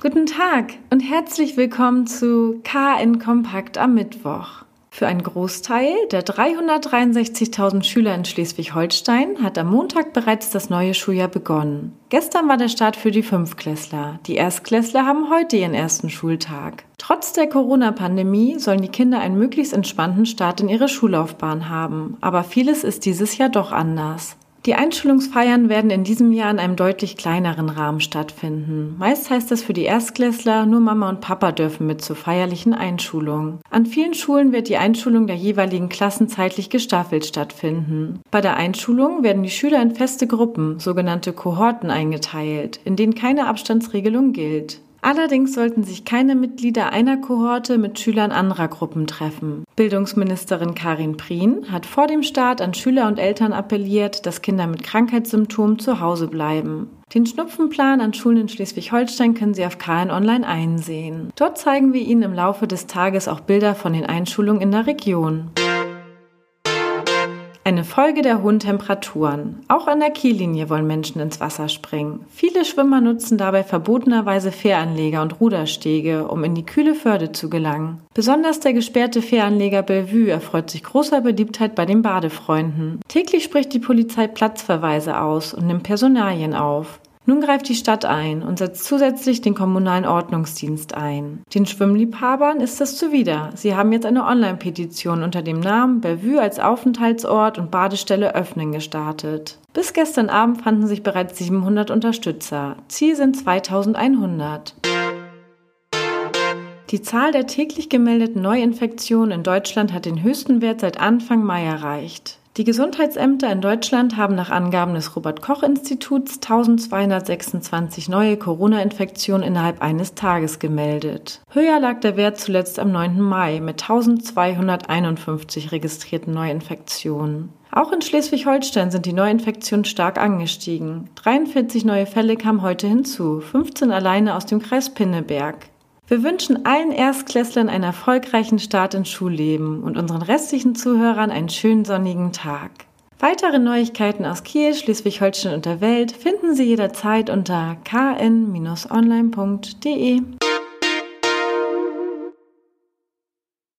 Guten Tag und herzlich willkommen zu KN Kompakt am Mittwoch. Für einen Großteil der 363.000 Schüler in Schleswig-Holstein hat am Montag bereits das neue Schuljahr begonnen. Gestern war der Start für die Fünftklässler. Die Erstklässler haben heute ihren ersten Schultag. Trotz der Corona-Pandemie sollen die Kinder einen möglichst entspannten Start in ihre Schullaufbahn haben. Aber vieles ist dieses Jahr doch anders. Die Einschulungsfeiern werden in diesem Jahr in einem deutlich kleineren Rahmen stattfinden. Meist heißt das für die Erstklässler, nur Mama und Papa dürfen mit zur feierlichen Einschulung. An vielen Schulen wird die Einschulung der jeweiligen Klassen zeitlich gestaffelt stattfinden. Bei der Einschulung werden die Schüler in feste Gruppen, sogenannte Kohorten, eingeteilt, in denen keine Abstandsregelung gilt. Allerdings sollten sich keine Mitglieder einer Kohorte mit Schülern anderer Gruppen treffen. Bildungsministerin Karin Prien hat vor dem Start an Schüler und Eltern appelliert, dass Kinder mit Krankheitssymptomen zu Hause bleiben. Den Schnupfenplan an Schulen in Schleswig-Holstein können Sie auf KN Online einsehen. Dort zeigen wir Ihnen im Laufe des Tages auch Bilder von den Einschulungen in der Region. Eine Folge der hohen Temperaturen. Auch an der Kiellinie wollen Menschen ins Wasser springen. Viele Schwimmer nutzen dabei verbotenerweise Fähranleger und Ruderstege, um in die kühle Förde zu gelangen. Besonders der gesperrte Fähranleger Bellevue erfreut sich großer Beliebtheit bei den Badefreunden. Täglich spricht die Polizei Platzverweise aus und nimmt Personalien auf. Nun greift die Stadt ein und setzt zusätzlich den kommunalen Ordnungsdienst ein. Den Schwimmliebhabern ist das zuwider. Sie haben jetzt eine Online-Petition unter dem Namen Bellevue als Aufenthaltsort und Badestelle öffnen gestartet. Bis gestern Abend fanden sich bereits 700 Unterstützer. Ziel sind 2100. Die Zahl der täglich gemeldeten Neuinfektionen in Deutschland hat den höchsten Wert seit Anfang Mai erreicht. Die Gesundheitsämter in Deutschland haben nach Angaben des Robert Koch Instituts 1226 neue Corona-Infektionen innerhalb eines Tages gemeldet. Höher lag der Wert zuletzt am 9. Mai mit 1251 registrierten Neuinfektionen. Auch in Schleswig-Holstein sind die Neuinfektionen stark angestiegen. 43 neue Fälle kamen heute hinzu, 15 alleine aus dem Kreis Pinneberg. Wir wünschen allen Erstklässlern einen erfolgreichen Start ins Schulleben und unseren restlichen Zuhörern einen schönen sonnigen Tag. Weitere Neuigkeiten aus Kiel, Schleswig-Holstein und der Welt finden Sie jederzeit unter kn-online.de.